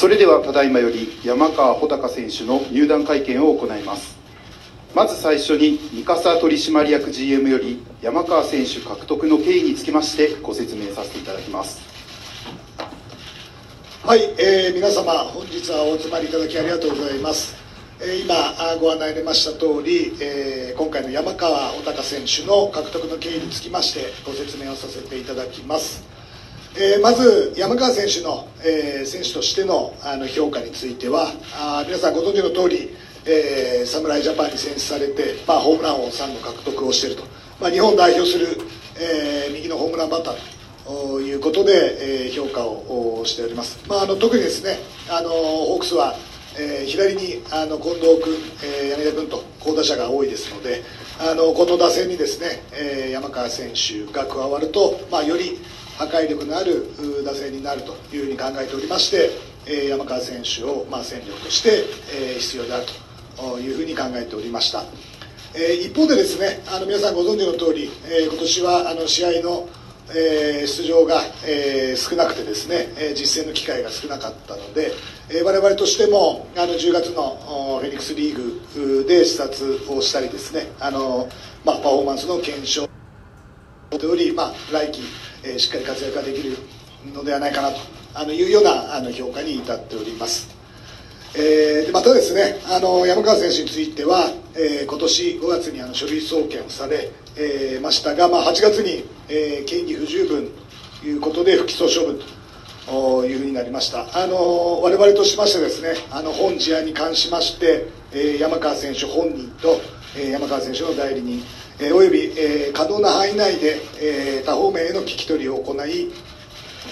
それではただいまより山川穂高選手の入団会見を行います。まず最初に三笠取締役 GM より山川選手獲得の経緯につきましてご説明させていただきます。はい、えー、皆様本日はお集まりいただきありがとうございます。え今ご案内ありました通り、えー、今回の山川穂高選手の獲得の経緯につきましてご説明をさせていただきます、えー、まず山川選手の、えー、選手としてのあの評価についてはあ皆さんご存知の通り、えー、侍ジャパンに選出されて、まあ、ホームランを3度獲得をしていると、まあ、日本を代表する、えー、右のホームランバッターということで、えー、評価をしております、まあ、あの特にですねあのホークスはえー、左にあの近藤君、えー、柳田君と好打者が多いですのであのこの打線にですね、えー、山川選手が加わると、まあ、より破壊力のある打線になるというふうに考えておりまして、え、山川選手を、ま、戦力として、え、必要であるというふうに考えておりました、え、一方でですねあの皆さんご存知の通り、え、今年はあの試合のえ、出場が、え、少なくてですね、え、実践の機会が少なかったので、え、我々としてもあの10月のフェニックスリーグで視察をしたりですねあの、まあ、パフォーマンスの検証でおり、まあ、来季、えー、しっかり活躍ができるのではないかなとあのいうようなあの評価に至っております。えー、またですねあの山川選手については、えー、今年5月にあの書類送検をされ、えー、ましたが、まあ、8月に、えー、嫌疑不十分ということで不起訴処分というふうになりましたあの我々としましてですねあの本事案に関しまして、えー、山川選手本人と、え、山川選手の代理人、えー、および、えー、可能な範囲内で、えー、多方面への聞き取りを行い、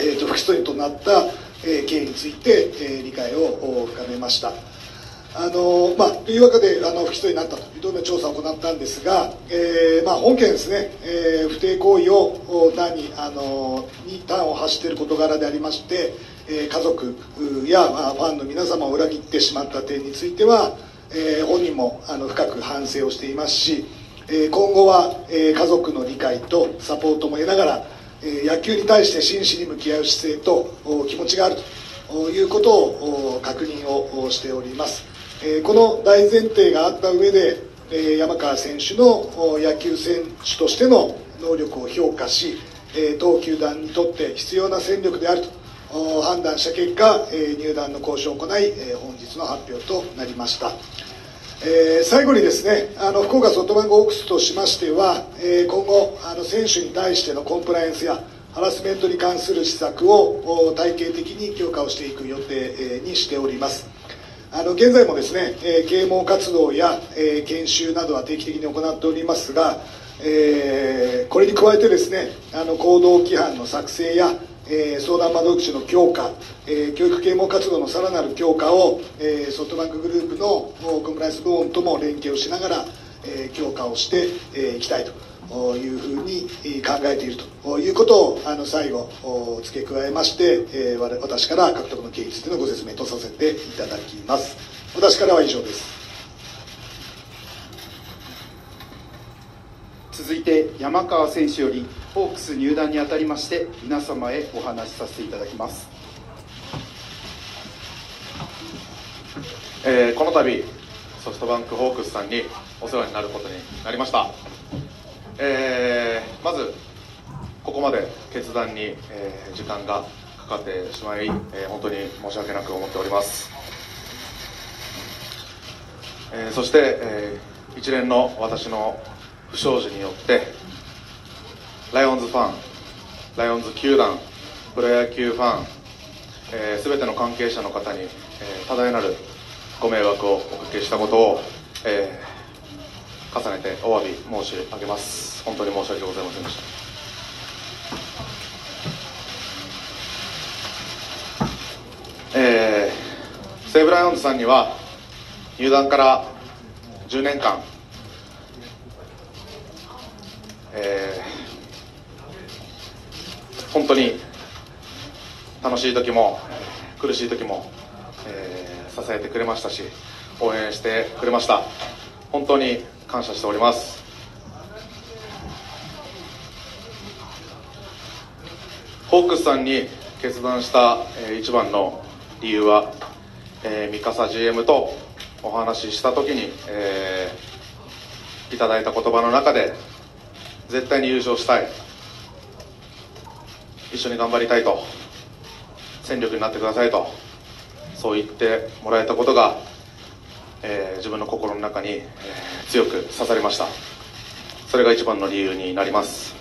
えーと、不起訴となったえ経緯について、え理解を深めました。あのまあ、というわけであの不起訴になったというところ調査を行ったんですが、えーまあ、本件ですね、えー、不定行為を単にあのに端を発している事柄でありまして、えー、家族や、まあ、ファンの皆様を裏切ってしまった点については、えー、本人もあの深く反省をしていますし、え、今後は、え、家族の理解とサポートも得ながら野球に対して真摯に向き合う姿勢と気持ちがあるということを確認をしております。この大前提があった上で山川選手の野球選手としての能力を評価し当球団にとって必要な戦力であると判断した結果入団の交渉を行い本日の発表となりました。えー、最後にですねあの福岡ソフトバンクホークスとしましては、えー、今後あの選手に対してのコンプライアンスやハラスメントに関する施策を体系的に強化をしていく予定にしております。あの現在もですね、えー、啓蒙活動や、えー、研修などは定期的に行っておりますが、えー、これに加えてですねあの行動規範の作成やえー、相談窓口の強化、えー、教育啓蒙活動のさらなる強化を、えー、ソフトバンクグループのコンプライアンス部門とも連携をしながら、えー、強化をしてい、えー、きたいというふうに考えていると。いうことをあの最後付け加えまして、えー、私から獲得の経緯についてのご説明とさせていただきます。私からは以上です。続いて山川選手よりホークス入団にあたりまして皆様へお話しさせていただきます、えー、この度ソフトバンクホークスさんにお世話になることになりました、えー、まずここまで決断に、えー、時間がかかってしまい、えー、本当に申し訳なく思っております、えー、そして、えー、一連の私の不祥事によってライオンズファンライオンズ球団プロ野球ファン、えー、ての関係者の方に、えー、多大なるご迷惑をおかけしたことを、えー、重ねてお詫び申し上げます。本当に申し訳ございませんでした。えー、西武ライオンズさんには入団から10年間えー、本当に楽しい時も苦しい時も、えー、支えてくれましたし応援してくれました。本当に感謝しております。ホークスさんに決断した、一番の理由は、えー、三笠 GM とお話しした時に、えー、いただいた言葉の中で絶対に優勝したい。一緒に頑張りたいと。戦力になってくださいと。そう言ってもらえたことが、えー、自分の心の中に、えー、強く刺さりました。それが一番の理由になります、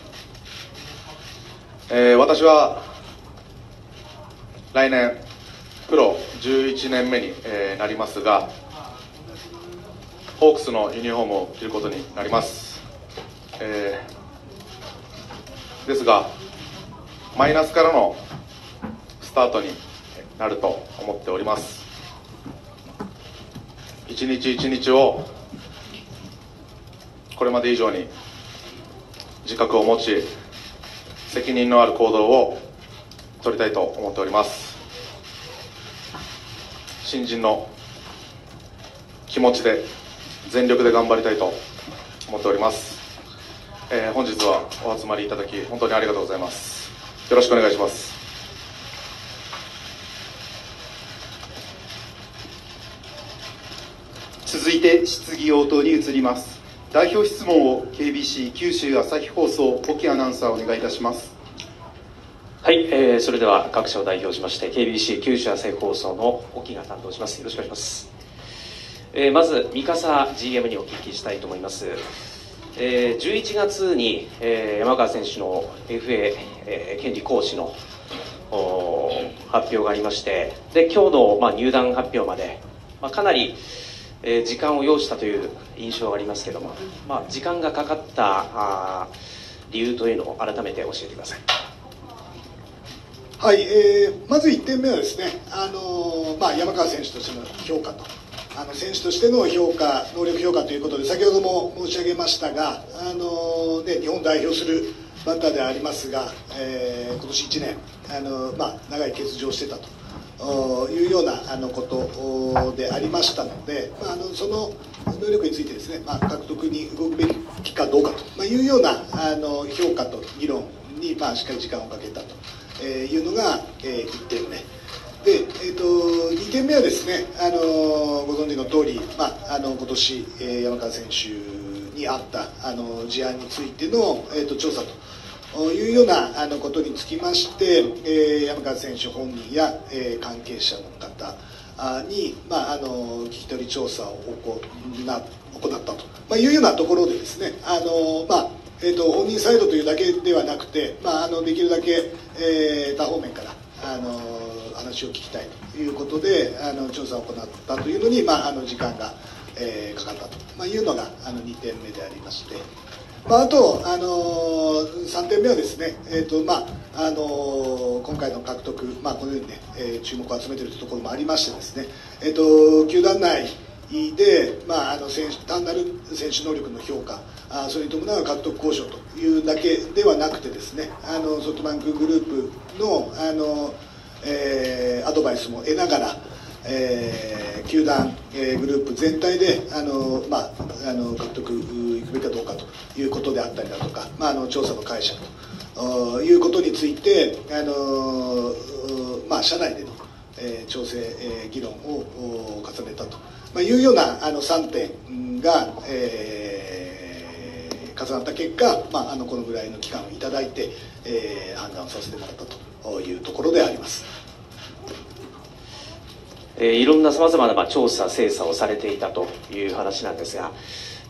えー、私は来年プロ11年目に、えー、なりますがホークスのユニフォームを着ることになります、えー、ですがマイナスからのスタートになると思っております。一日一日をこれまで以上に自覚を持ち責任のある行動を取りたいと思っております。新人の気持ちで全力で頑張りたいと思っております、えー、本日はお集まりいただき本当にありがとうございます。よろしくお願いします。続いて質疑応答に移ります。代表質問を KBC 九州朝日放送沖アナウンサーお願いいたします。はい、えー、それでは各社を代表しまして KBC 九州朝日放送の沖が担当します。よろしくお願いします、えー、まず三笠 GM にお聞きしたいと思います、えー、11月に、えー、山川選手の FA、えー、権利行使の発表がありましてで今日の、まあ、入団発表まで、まあ、かなり、えー、時間を要したという印象がありますけども、まあ、時間がかかったあ理由というのを改めて教えてください。はい、えー、まず1点目はですね、あのー、まあ、山川選手としての評価とあの選手としての評価能力評価ということで先ほども申し上げましたが、あの、ね、日本代表するバッターでありますが、えー、今年1年、あのまあ、長い欠場してたというようなあのことでありましたので、まあ、あのその能力についてですね、まあ、獲得に動くべきかどうかと、いうようなあの評価と議論に、まあ、しっかり時間をかけたと。いうのが、え1点目。で、えーと、2点目はですね、あのご存知の通り、まあ、あの今年、えー、山川選手にあったあの事案についての、えーと、調査というようなあのことにつきまして、えー、山川選手本人や、えー、関係者の方に、まあ、あの聞き取り調査を行行ったと、まあ、いうようなところでですね、あのまあえーと、本人サイドというだけではなくて、まあ、あのできるだけ、えー、他方面からあの話を聞きたいということであの調査を行ったというのに、まあ、あの時間が、えー、かかったと、まあ、いうのがあの2点目でありまして、まあ、あと、あの3点目はですね、えーとまああの今回の獲得、まあ、このようにね、えー、注目を集めているところもありましてですね、えーと球団内で、まあ、あの選手単なる選手能力の評価あそれに伴う獲得交渉というだけではなくてですねあのソフトバンクグループのあの、えー、アドバイスも得ながら、えー、球団、えー、グループ全体であの、まあ、あの獲得いくべきかどうかということであったりだとか、まあ、あの調査の解釈ということについてあの、まあ、社内での、えー、調整、えー、議論を重ねたと。まあ、いうようなあの3点が、えー、重なった結果、まあ、あのこのぐらいの期間をいただいて、えー、判断させてもらったというところであります。えー、いろんなさまざまな、まあ、調査、精査をされていたという話なんですが、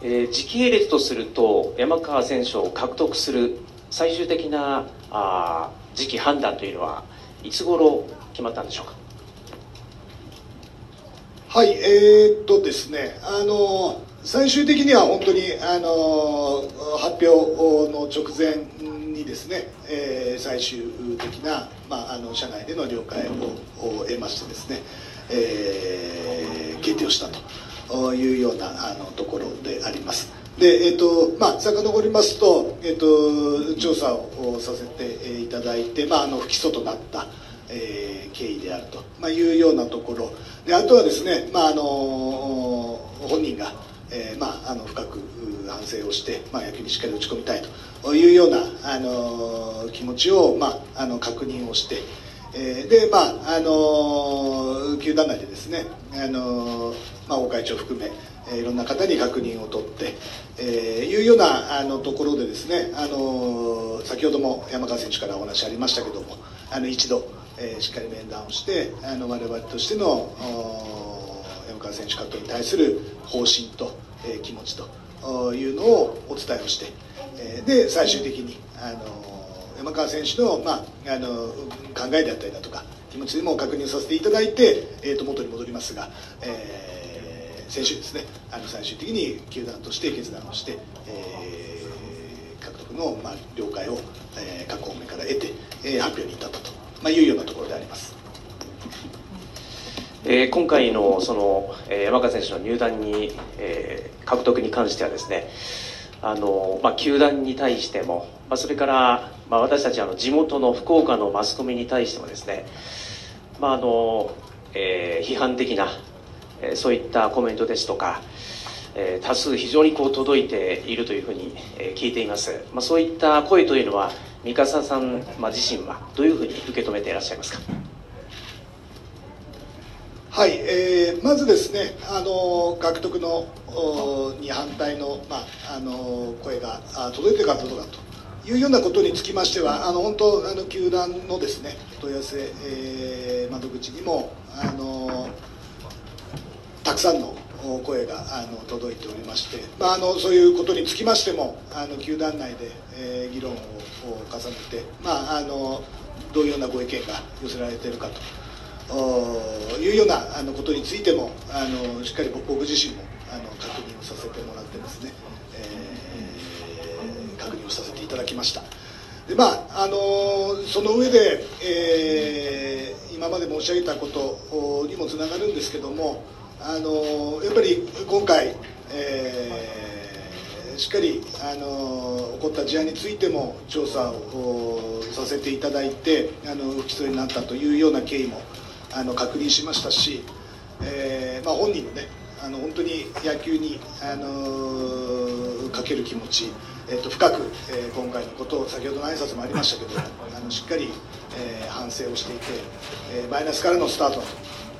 えー、時系列とすると山川選手を獲得する最終的なあ時期判断というのはいつ頃決まったんでしょうか？はい、えー、っとですね、あの最終的には本当にあの発表の直前にですね、えー、最終的な、まあ、あの社内での了解を得ましてですね、えー、決定をしたというようなあのところであります。で、えーとまあ、遡りますと,、えーと、調査をさせていただいて、まあ、あの不起訴となった、えー、経緯であると、まあ、いうようなところであとはですね、まあ、あの本人が、えーまあ、あの深く反省をして、まあ、野球にしっかり打ち込みたいというようなあの気持ちを、まあ、あの確認をして、えー、でまああの球団内でですねあのまあ、大会長含めえいろんな方に確認を取って、えー、いうようなあのところでですね、あの先ほども山川選手からお話ありましたけどもあの一度、えー、しっかり面談をしてあの我々としての山川選手監督に対する方針と、えー、気持ちというのをお伝えをして、えー、で最終的に、あの山川選手の,、まあ、あの考えであったりだとか気持ちも確認させていただいて、えー、と元に戻りますが、えー先週ですねあの最終的に球団として決断をして、えー、獲得の、まあ、了解を、えー、各方面から得て、えー、発表に至ったと、まあ、いうようなところであります。えー、今回のその、えー、山川選手の入団に、えー、獲得に関してはですねあの、まあ、球団に対しても、まあ、それから、まあ、私たちあの地元の福岡のマスコミに対してもですね、まああのえー、批判的なえそういったコメントですとか、え多数非常にこう届いているというふうに、え聞いています、まあ、そういった声というのは三笠さん、まあ、自身はどういうふうに受け止めていらっしゃいますか？はい、えー、まずですね、あの獲得のに反対の,、まあ、あの声が届いているかどうかというようなことにつきましては、あの本当あの球団のですね問い合わせ、えー、窓口にもあのたくさんの声があの届いておりまして、まあ、あのそういうことにつきましてもあの球団内で、えー、議論を重ねて、まあ、あのどういうようなご意見が寄せられているかというようなあのことについてもあのしっかり僕自身もあの確認をさせてもらってですね、えー、確認をさせていただきました。でまああのその上で、えー、今まで申し上げたことにもつながるんですけどもあのやっぱり今回、えー、しっかりあの起こった事案についても調査をさせていただいてあの不起訴になったというような経緯もあの確認しましたし、えーまあ、本人のねあの本当に野球にあのかける気持ち、えー、と深く、えー、今回のことを先ほどの挨拶もありましたけどあのしっかり、えー、反省をしていて、えー、マイナスからのスタート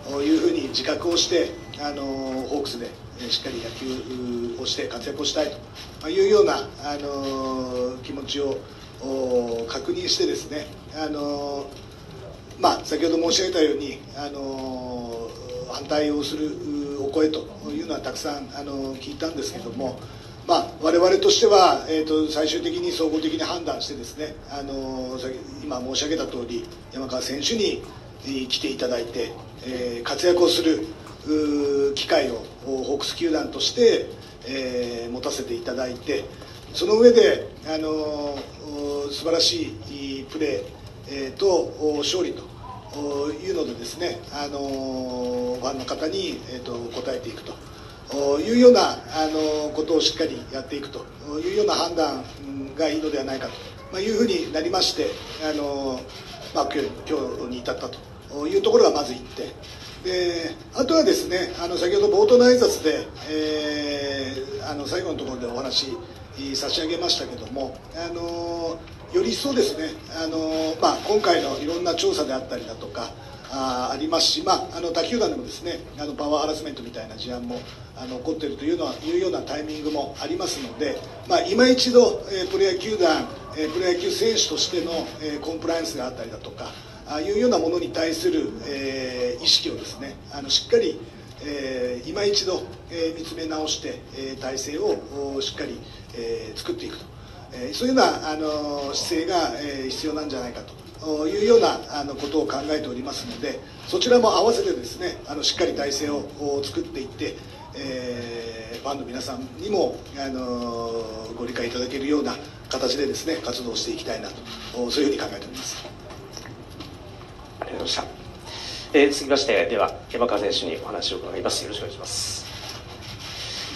というふうに自覚をしてあのホークスでしっかり野球をして活躍をしたいというようなあの気持ちを確認してですねあの、まあ、先ほど申し上げたようにあの反対をするお声というのはたくさんあの聞いたんですけども。まあ、我々としては、えーと、最終的に総合的に判断してですねあの今申し上げた通り山川選手に来ていただいて、えー、活躍をする機会をホークス球団として、えー、持たせていただいてその上で、あの素晴らしいプレー、えー、と勝利というのでですね、あのファンの方に、えーと、応えていくというような、あのことをしっかりやっていくというような判断がいいのではないかと、いうふうになりまして、あのまあ、今日今日に至ったというところがまず1点。であとはですねあの先ほど冒頭の挨拶で、えー、あの最後のところでお話差し上げましたけどもあのより一層ですね。あの、まあ、今回のいろんな調査であったりだとかあありますし、まあ、あの他球団でもですねあのパワーハラスメントみたいな事案もあの起こっているというのはいうようなタイミングもありますので、まあ、今一度、えー、プロ野球団、えー、プロ野球選手としての、えー、コンプライアンスであったりだとかあいうようなものに対する、えー、意識をですねあのしっかり、えー、今一度、えー、見つめ直して、えー、体制をしっかり、えー、作っていくと、えー、そういうようなあの姿勢が、えー、必要なんじゃないかというようなあのことを考えておりますのでそちらも合わせてですねあのしっかり体制を作っていって、えー、ファンの皆さんにもあのご理解いただけるような形でですね活動していきたいなとそういうふうに考えております。ありがとうございました。えー、続きまして、では、山川選手にお話を伺います。よろしくお願いします。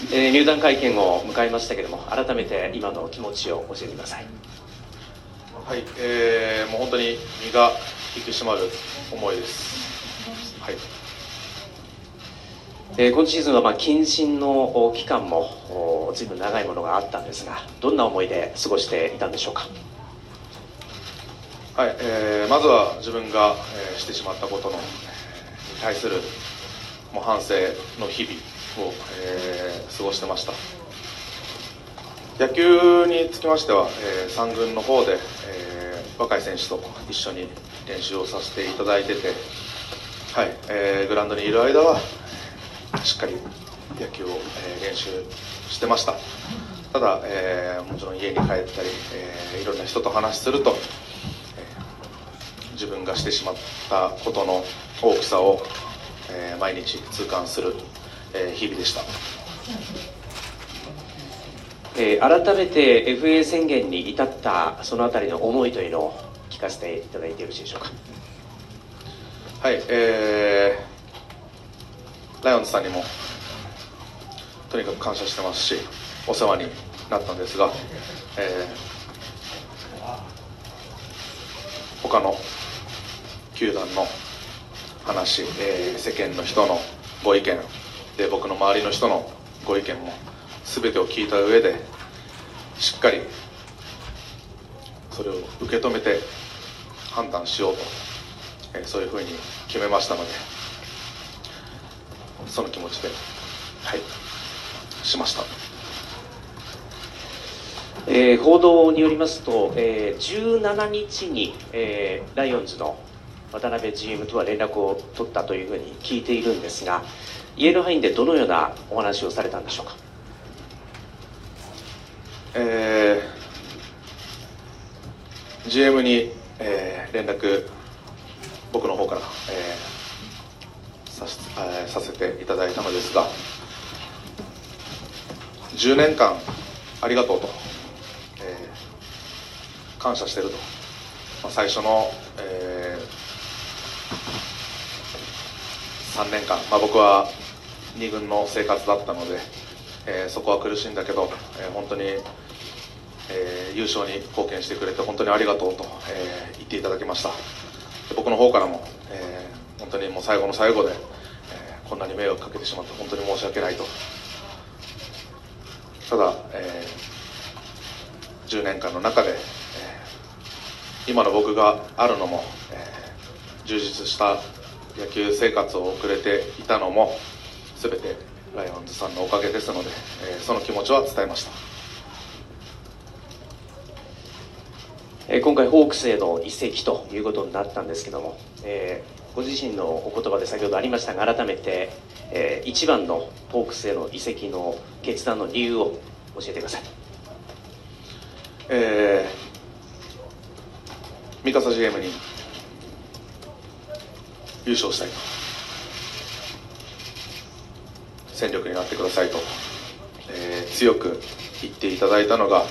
えー、入団会見を迎えましたけれども、改めて今の気持ちを教えてください。はい、えー、もう本当に身が引き締まる思いです。はい。えー、今シーズンはまあ謹慎の期間もずいぶん長いものがあったんですが、どんな思いで過ごしていたんでしょうか？はい、えーまずは自分が、えーしてしまったことの、えーに対するもう反省の日々を、えー過ごしてました。野球につきましては、え3軍の方で、えー若い選手と一緒に練習をさせていただいてて、はいえーグラウンドにいる間はしっかり野球を、えー練習してました。ただ、えーもちろん家に帰ったり、えーいろんな人と話すると、えー自分がしてしまったことの大きさを、えー毎日痛感する、えー日々でした。えー改めて FA 宣言に至ったそのあたりの思いというのを聞かせていただいてよろしいでしょうか。はい、えーライオンズさんにもとにかく感謝してますしお世話になったんですが、えー他の球団の話、えー世間の人のご意見で僕の周りの人のご意見も全てを聞いた上でしっかりそれを受け止めて判断しようとえそういうふうに決めましたのでその気持ちではいしました。えー報道によりますと、えー17日に、えーライオンズの渡辺 GM とは連絡を取ったというふうに聞いているんですが言える範囲でどのようなお話をされたんでしょうか？えー GM に、えー連絡僕の方から、えーさしえーさせていただいたのですが10年間ありがとうと、えー感謝してると、まあ、最初の、え3年間、まあ、僕は2軍の生活だったので、えーそこは苦しいんだけど、えー本当に、えー優勝に貢献してくれて本当にありがとうと、えー言っていただきました。僕の方からも、えー本当にもう最後の最後で、えーこんなに迷惑かけてしまって本当に申し訳ないと。ただ、えー10年間の中で、え今の僕があるのも、えー充実した野球生活を送れていたのも全てライオンズさんのおかげですので、えーその気持ちは伝えました。えー今回ホークスへの移籍ということになったんですけども、えーご自身のお言葉で先ほどありましたが改めて、えー一番のホークスへの移籍の決断の理由を教えてください。えー、三笠 GM に優勝したいと戦力になってくださいと、えー強く言っていただいたのが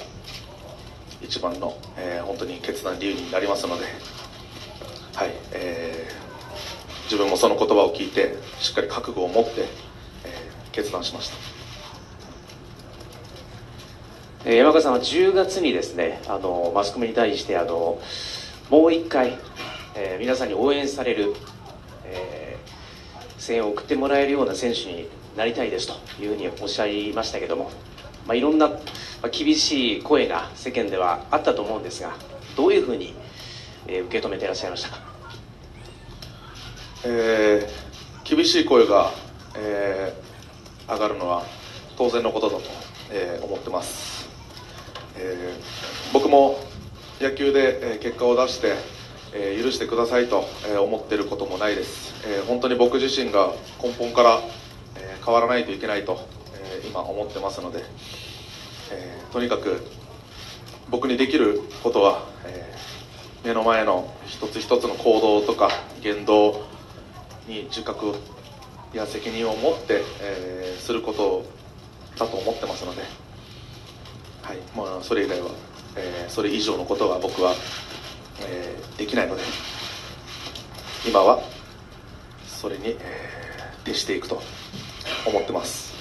一番の、えー本当に決断理由になりますので、はいえー自分もその言葉を聞いてしっかり覚悟を持って、えー決断しました。山川さんは10月にですねあのマスコミに対してあのもう一回、えー皆さんに応援される、声援を送ってもらえるような選手になりたいですというふうにおっしゃいましたけども、まあ、いろんな、ま厳しい声が世間ではあったと思うんですがどういうふうに、えー受け止めていらっしゃいましたか？えー厳しい声が、えー上がるのは当然のことだと、えー思ってます、えー僕も野球で、え結果を出して、えー許してくださいと、え思ってることもないです、えー本当に僕自身が根本から、え変わらないといけないと、え今思ってますので、えとにかく僕にできることは、え目の前の一つ一つの行動とか言動に自覚や責任を持って、えすることだと思ってますので、はいまあ、それ以外は、えそれ以上のことは僕は、えできないので今はそれに、えー徹していくと思ってます。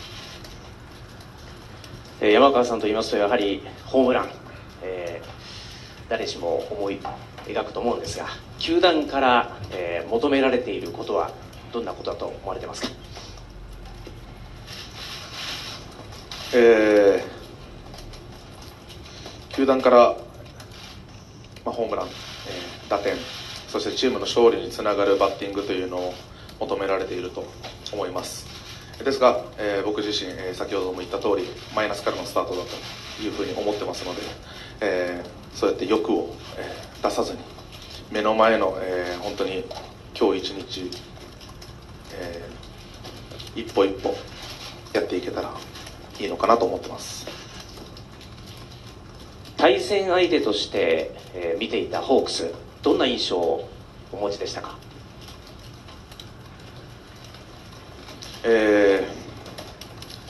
えー山川さんと言いますとやはりホームラン、えー誰しも思い描くと思うんですが球団から、えー求められていることはどんなことだと思われてますか？えー球団から、まあ、ホームラン、えー打点そしてチームの勝利につながるバッティングというのを求められていると思います。ですが、えー僕自身、えー先ほども言った通りマイナスからのスタートだというふうに思ってますので、えーそうやって欲を、えー出さずに目の前の、えー本当に今日一日、えー一歩一歩やっていけたらいいのかなと思ってます。対戦相手として、えー見ていたホークスどんな印象をお持ちでしたか？えー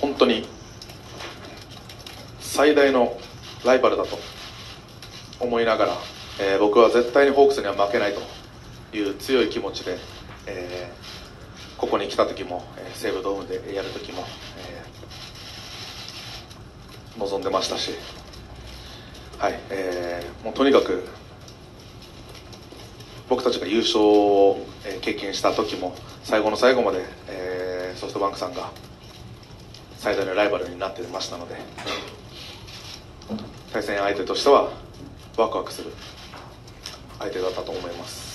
本当に最大のライバルだと思いながら、えー僕は絶対にホークスには負けないという強い気持ちで、えーここに来た時も、えー西武ドームでやる時も、えー望んでましたし、はいえーもうとにかく僕たちが優勝を経験した時も最後の最後まで、えーソフトバンクさんが最大のライバルになってましたので対戦相手としてはワクワクする相手だったと思います。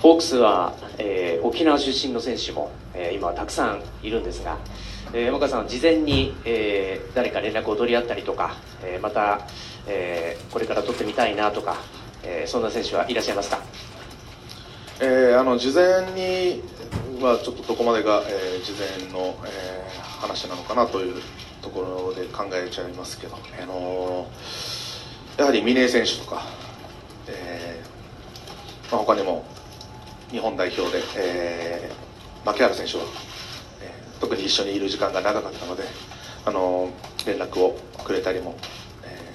ホークスは、えー沖縄出身の選手も、えー今たくさんいるんですが、えー山川さん事前に、えー誰か連絡を取り合ったりとか、えーまた、えーこれから取ってみたいなとか、えーそんな選手はいらっしゃいますか？えーあの事前にはちょっとどこまでが、えー事前の、えー話なのかなというところで考えちゃいますけど、あのーやはり峰選手とか、えーまあ、他にも日本代表で、えー牧原選手は、えー特に一緒にいる時間が長かったので、あのー連絡をくれたりも、え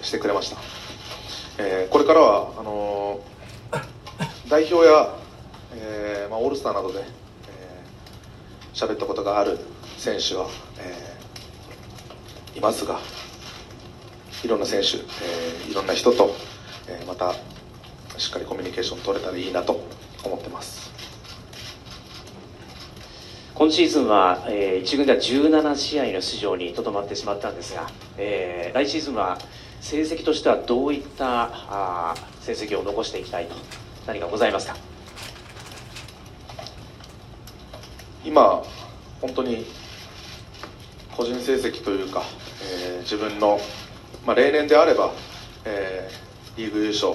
ーしてくれました。えーこれからはあのー代表や、えーまあ、オールスターなどでえー喋、ったことがある選手は、えーいますがいろんな選手、えーいろんな人と、えーまたしっかりコミュニケーション取れたらいいなと思ってます。今シーズンは、えー一軍では17試合の出場にとどまってしまったんですが、えー来シーズンは成績としてはどういったあ成績を残していきたいと何かございますか？今本当に個人成績というか、えー自分の、まあ、例年であれば、えーリーグ優勝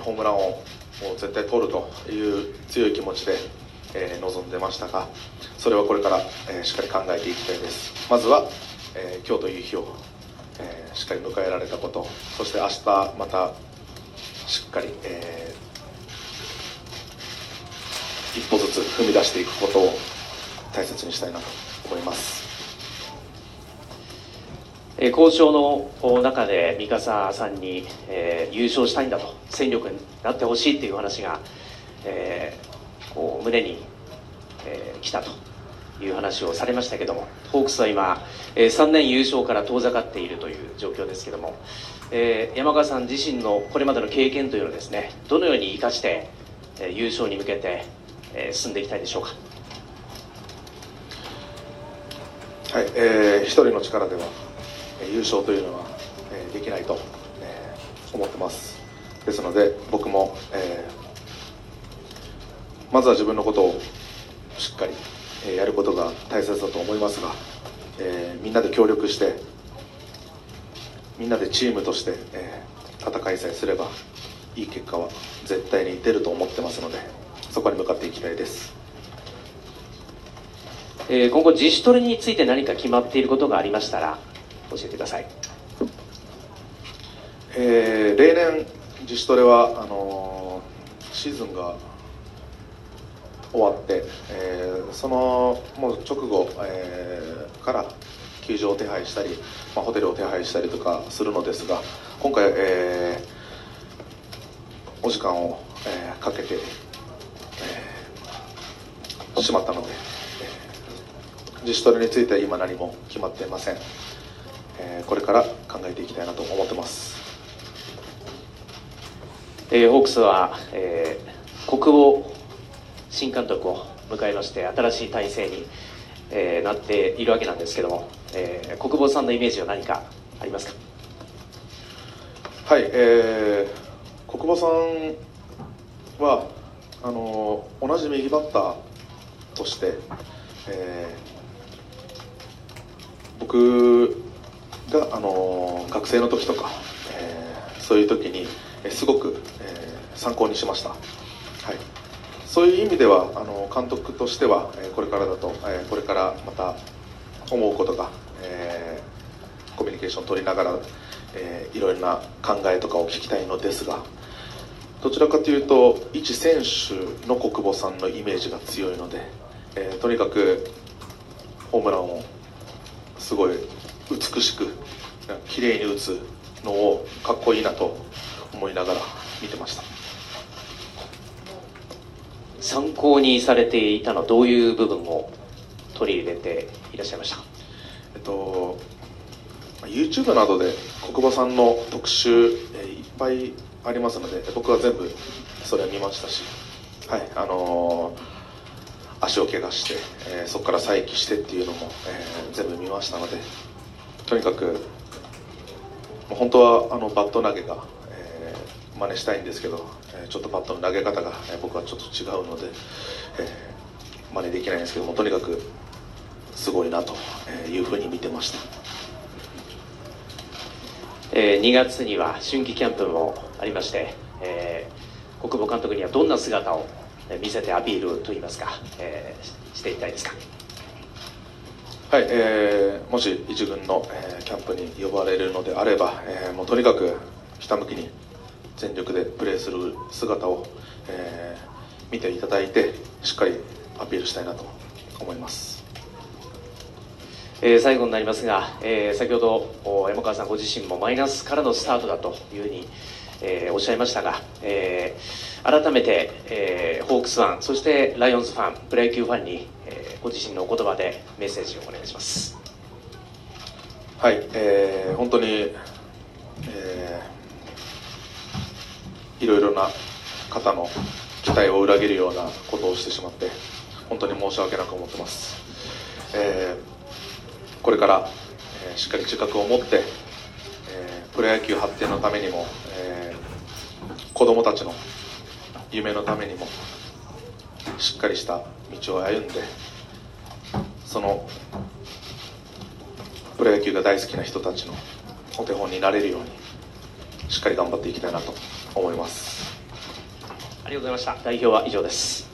ホームラン王を絶対取るという強い気持ちで、えー臨んでましたがそれはこれから、えーしっかり考えていきたいです。まずは、えー今日という日を、えーしっかり迎えられたことそして明日またしっかり、えー一歩ずつ踏み出していくことを大切にしたいなと思います。え交渉の中で三笠さんに、えー優勝したいんだと戦力になってほしいっていう話が、えーこう胸に、えー来たという話をされましたけどもホークスは今、え3年優勝から遠ざかっているという状況ですけども、え山川さん自身のこれまでの経験というのをですねどのように生かして、え優勝に向けて、え進んでいきたいでしょうか？はい、えー一人の力では、優勝というのは、えーできないと、えー思ってます。ですので僕も、えーまずは自分のことをしっかり、えーやることが大切だと思いますが、えーみんなで協力してみんなでチームとして、えー戦いさえすればいい結果は絶対に出ると思ってますのでそこに向かっていきたいです。えー今後自主トレについて何か決まっていることがありましたら教えてください。えー例年自主トレはあのーシーズンが終わって、えーそのもう直後、えーから球場を手配したり、まあ、ホテルを手配したりとかするのですが今回、えーお時間を、えーかけて、えーしまったので、自主トレについては今何も決まっていません。えーこれから考えていきたいなと思ってます。えーホークスは、えー国保新監督を迎えまして新しい体制に、えーなっているわけなんですけども、えー国保さんのイメージは何かありますか？はい、えー、国母さんはあの同じ右バッターとして、えー僕があの学生の時とか、えーそういう時にすごく、えー参考にしました、はい、そういう意味ではあの監督としては、これからだと、えーこれからまた思うことが、えーコミュニケーションを取りながら、えーいろいろな考えとかを聞きたいのですがどちらかというと一選手の国母さんのイメージが強いので、えーとにかくホームランをすごい美しく綺麗に打つのをかっこいいなと思いながら見てました。参考にされていたのはどういう部分を取り入れていらっしゃいました？かえっと YouTube などで国母さんの特集、えーいっぱいありますので僕は全部それ見ましたしはいあのー足を怪我して、えーそこから再起してっていうのも、えー全部見ましたのでとにかく本当はあのバット投げが、えー真似したいんですけど、えちょっとバットの投げ方が、え僕はちょっと違うので、えー真似できないんですけどもとにかくすごいなというふうに見てました。えー2月には春季キャンプもありまして、えー国母監督にはどんな姿を見せてアピールといいますか、えーしていきたいですか？はい、えーもし一軍の、えーキャンプに呼ばれるのであれば、えーもうとにかくひたむきに全力でプレーする姿を、えー見ていただいてしっかりアピールしたいなと思います。えー最後になりますが、えー先ほどお山川さんご自身もマイナスからのスタートだというふうに、えーおっしゃいましたが、えー改めて、えーホークスファンそしてライオンズファンプロ野球ファンに、えーご自身のお言葉でメッセージをお願いします。はい、えー本当に、えーいろいろな方の期待を裏切るようなことをしてしまって本当に申し訳なく思ってます、えーこれから、えーしっかり自覚を持って、えープロ野球発展のためにも、子供たちの夢のためにもしっかりした道を歩んでそのプロ野球が大好きな人たちのお手本になれるようにしっかり頑張っていきたいなと思います。ありがとうございました。代表は以上です。